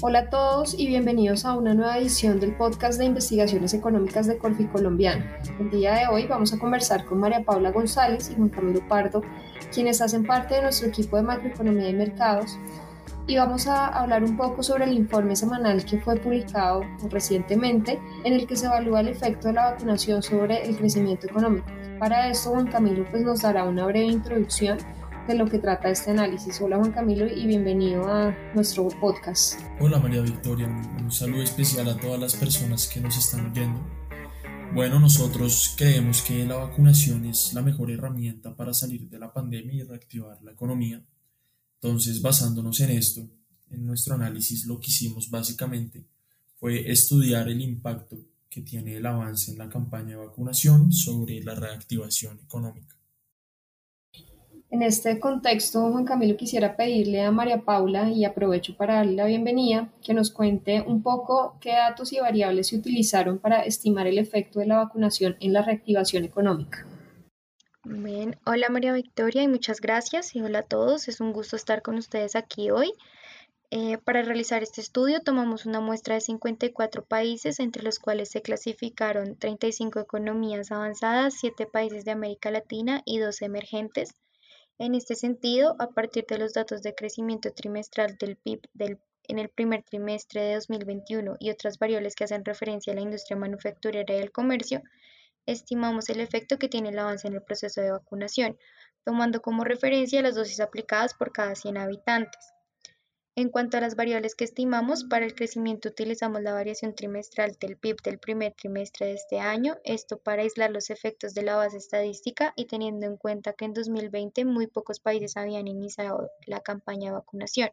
Hola a todos y bienvenidos a una nueva edición del podcast de investigaciones económicas de Corfi Colombiano. El día de hoy vamos a conversar con María Paula González y Juan Camilo Pardo, quienes hacen parte de nuestro equipo de macroeconomía y mercados, y vamos a hablar un poco sobre el informe semanal que fue publicado recientemente en el que se evalúa el efecto de la vacunación sobre el crecimiento económico. Para esto, Juan Camilo pues, nos dará una breve introducción de lo que trata este análisis. Hola Juan Camilo y bienvenido a nuestro podcast. Hola María Victoria, un saludo especial a todas las personas que nos están viendo. Bueno, nosotros creemos que la vacunación es la mejor herramienta para salir de la pandemia y reactivar la economía. Entonces, basándonos en esto, en nuestro análisis lo que hicimos básicamente fue estudiar el impacto que tiene el avance en la campaña de vacunación sobre la reactivación económica. En este contexto, Juan Camilo, quisiera pedirle a María Paula, y aprovecho para darle la bienvenida, que nos cuente un poco qué datos y variables se utilizaron para estimar el efecto de la vacunación en la reactivación económica. Bien, hola María Victoria y muchas gracias y hola a todos, es un gusto estar con ustedes aquí hoy. Eh, para realizar este estudio tomamos una muestra de 54 países, entre los cuales se clasificaron 35 economías avanzadas, 7 países de América Latina y 2 emergentes. En este sentido, a partir de los datos de crecimiento trimestral del PIB en el primer trimestre de 2021 y otras variables que hacen referencia a la industria manufacturera y el comercio, estimamos el efecto que tiene el avance en el proceso de vacunación, tomando como referencia las dosis aplicadas por cada 100 habitantes. En cuanto a las variables que estimamos, para el crecimiento utilizamos la variación trimestral del PIB del primer trimestre de este año, esto para aislar los efectos de la base estadística y teniendo en cuenta que en 2020 muy pocos países habían iniciado la campaña de vacunación.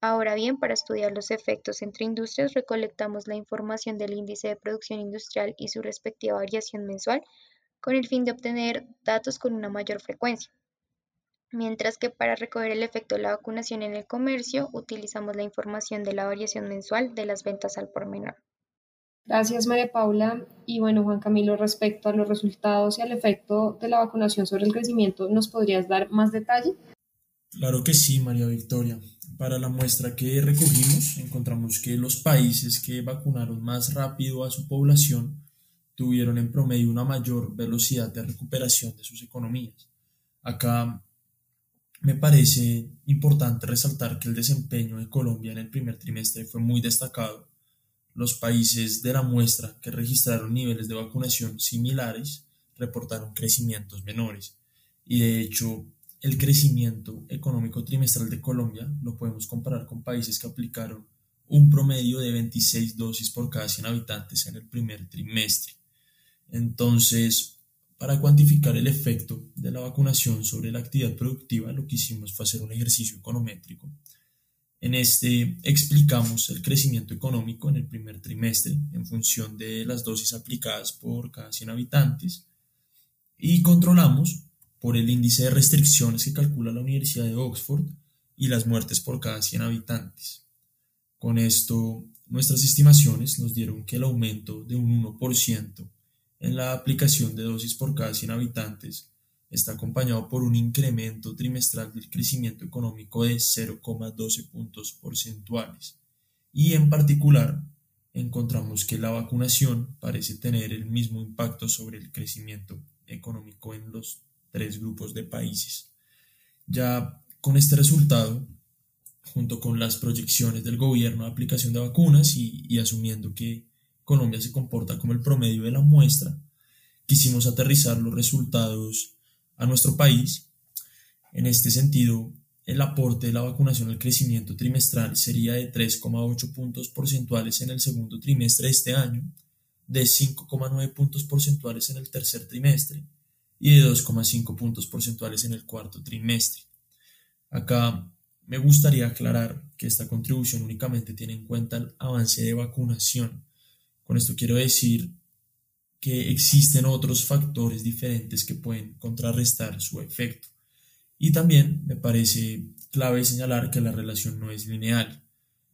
Ahora bien, para estudiar los efectos entre industrias, recolectamos la información del índice de producción industrial y su respectiva variación mensual con el fin de obtener datos con una mayor frecuencia mientras que para recoger el efecto de la vacunación en el comercio utilizamos la información de la variación mensual de las ventas al por menor. Gracias María Paula. Y bueno, Juan Camilo, respecto a los resultados y al efecto de la vacunación sobre el crecimiento, ¿nos podrías dar más detalle? Claro que sí, María Victoria. Para la muestra que recogimos, encontramos que los países que vacunaron más rápido a su población tuvieron en promedio una mayor velocidad de recuperación de sus economías. Acá me parece importante resaltar que el desempeño de Colombia en el primer trimestre fue muy destacado. Los países de la muestra que registraron niveles de vacunación similares reportaron crecimientos menores y de hecho el crecimiento económico trimestral de Colombia lo podemos comparar con países que aplicaron un promedio de 26 dosis por cada 100 habitantes en el primer trimestre. Entonces, para cuantificar el efecto de la vacunación sobre la actividad productiva, lo que hicimos fue hacer un ejercicio econométrico. En este explicamos el crecimiento económico en el primer trimestre en función de las dosis aplicadas por cada 100 habitantes y controlamos por el índice de restricciones que calcula la Universidad de Oxford y las muertes por cada 100 habitantes. Con esto, nuestras estimaciones nos dieron que el aumento de un 1% en la aplicación de dosis por cada 100 habitantes está acompañado por un incremento trimestral del crecimiento económico de 0,12 puntos porcentuales. Y en particular, encontramos que la vacunación parece tener el mismo impacto sobre el crecimiento económico en los tres grupos de países. Ya con este resultado, junto con las proyecciones del gobierno de aplicación de vacunas y, y asumiendo que Colombia se comporta como el promedio de la muestra, quisimos aterrizar los resultados a nuestro país. En este sentido, el aporte de la vacunación al crecimiento trimestral sería de 3,8 puntos porcentuales en el segundo trimestre de este año, de 5,9 puntos porcentuales en el tercer trimestre y de 2,5 puntos porcentuales en el cuarto trimestre. Acá me gustaría aclarar que esta contribución únicamente tiene en cuenta el avance de vacunación con esto quiero decir que existen otros factores diferentes que pueden contrarrestar su efecto. Y también me parece clave señalar que la relación no es lineal,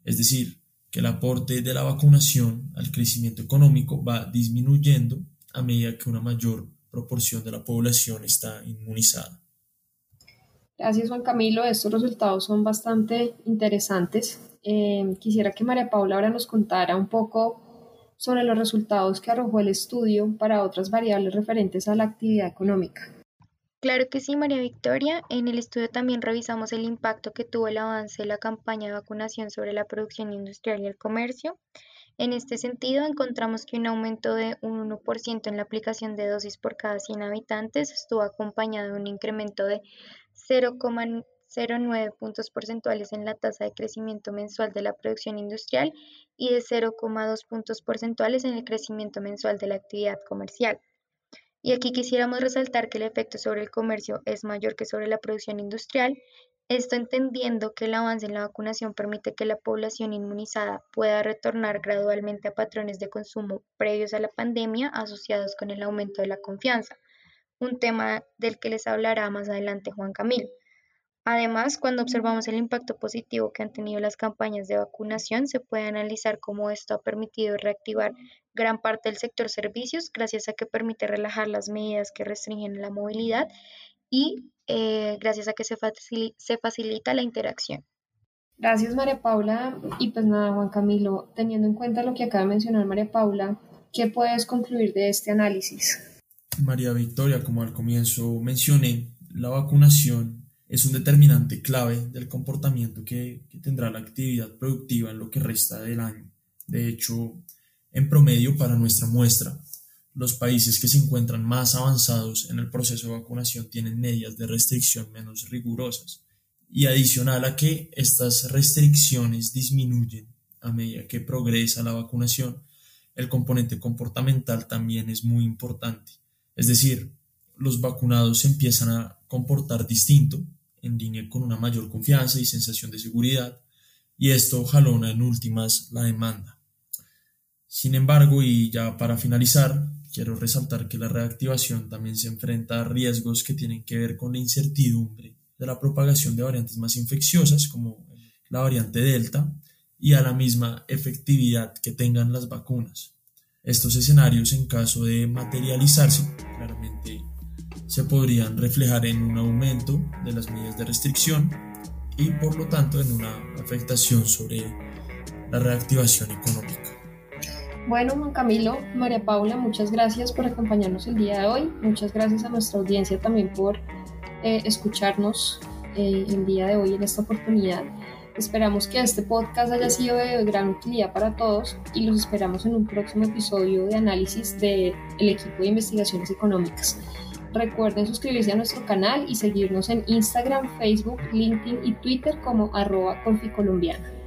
es decir, que el aporte de la vacunación al crecimiento económico va disminuyendo a medida que una mayor proporción de la población está inmunizada. Gracias Juan Camilo, estos resultados son bastante interesantes eh, quisiera que María Paula ahora nos contara un poco sobre los resultados que arrojó el estudio para otras variables referentes a la actividad económica. Claro que sí, María Victoria. En el estudio también revisamos el impacto que tuvo el avance de la campaña de vacunación sobre la producción industrial y el comercio. En este sentido, encontramos que un aumento de un 1% en la aplicación de dosis por cada 100 habitantes estuvo acompañado de un incremento de 0,09 puntos porcentuales en la tasa de crecimiento mensual de la producción industrial y de 0,2 puntos porcentuales en el crecimiento mensual de la actividad comercial. Y aquí quisiéramos resaltar que el efecto sobre el comercio es mayor que sobre la producción industrial, esto entendiendo que el avance en la vacunación permite que la población inmunizada pueda retornar gradualmente a patrones de consumo previos a la pandemia asociados con el aumento de la confianza, un tema del que les hablará más adelante Juan Camilo. Además, cuando observamos el impacto positivo que han tenido las campañas de vacunación, se puede analizar cómo esto ha permitido reactivar gran parte del sector servicios gracias a que permite relajar las medidas que restringen la movilidad y eh, gracias a que se, se facilita la interacción. Gracias María Paula y pues nada Juan Camilo, teniendo en cuenta lo que acaba de mencionar María Paula, ¿qué puedes concluir de este análisis? María Victoria, como al comienzo mencioné, la vacunación es un determinante clave del comportamiento que, tendrá la actividad productiva en lo que resta del año. De hecho, en promedio para nuestra muestra, los países que se encuentran más avanzados en el proceso de vacunación tienen medidas de restricción menos rigurosas. Y adicional a que estas restricciones disminuyen a medida que progresa la vacunación, el componente comportamental también es muy importante. Es decir, los vacunados empiezan a comportar distinto en línea con una mayor confianza y sensación de seguridad, y esto jalona en últimas la demanda. Sin embargo, y ya para finalizar, quiero resaltar que la reactivación también se enfrenta a riesgos que tienen que ver con la incertidumbre de la propagación de variantes más infecciosas, como la variante Delta, y a la misma efectividad que tengan las vacunas. Estos escenarios, en caso de materializarse, claramente se podrían reflejar en un aumento de las medidas de restricción y por lo tanto en una afectación sobre la reactivación económica. Bueno, Juan Camilo, María Paula, muchas gracias por acompañarnos el día de hoy. Muchas gracias a nuestra audiencia también por eh, escucharnos eh, el día de hoy en esta oportunidad. Esperamos que este podcast haya sido de gran utilidad para todos y los esperamos en un próximo episodio de análisis del equipo de investigaciones económicas. Recuerden suscribirse a nuestro canal y seguirnos en Instagram, Facebook, LinkedIn y Twitter como arroba colombiana.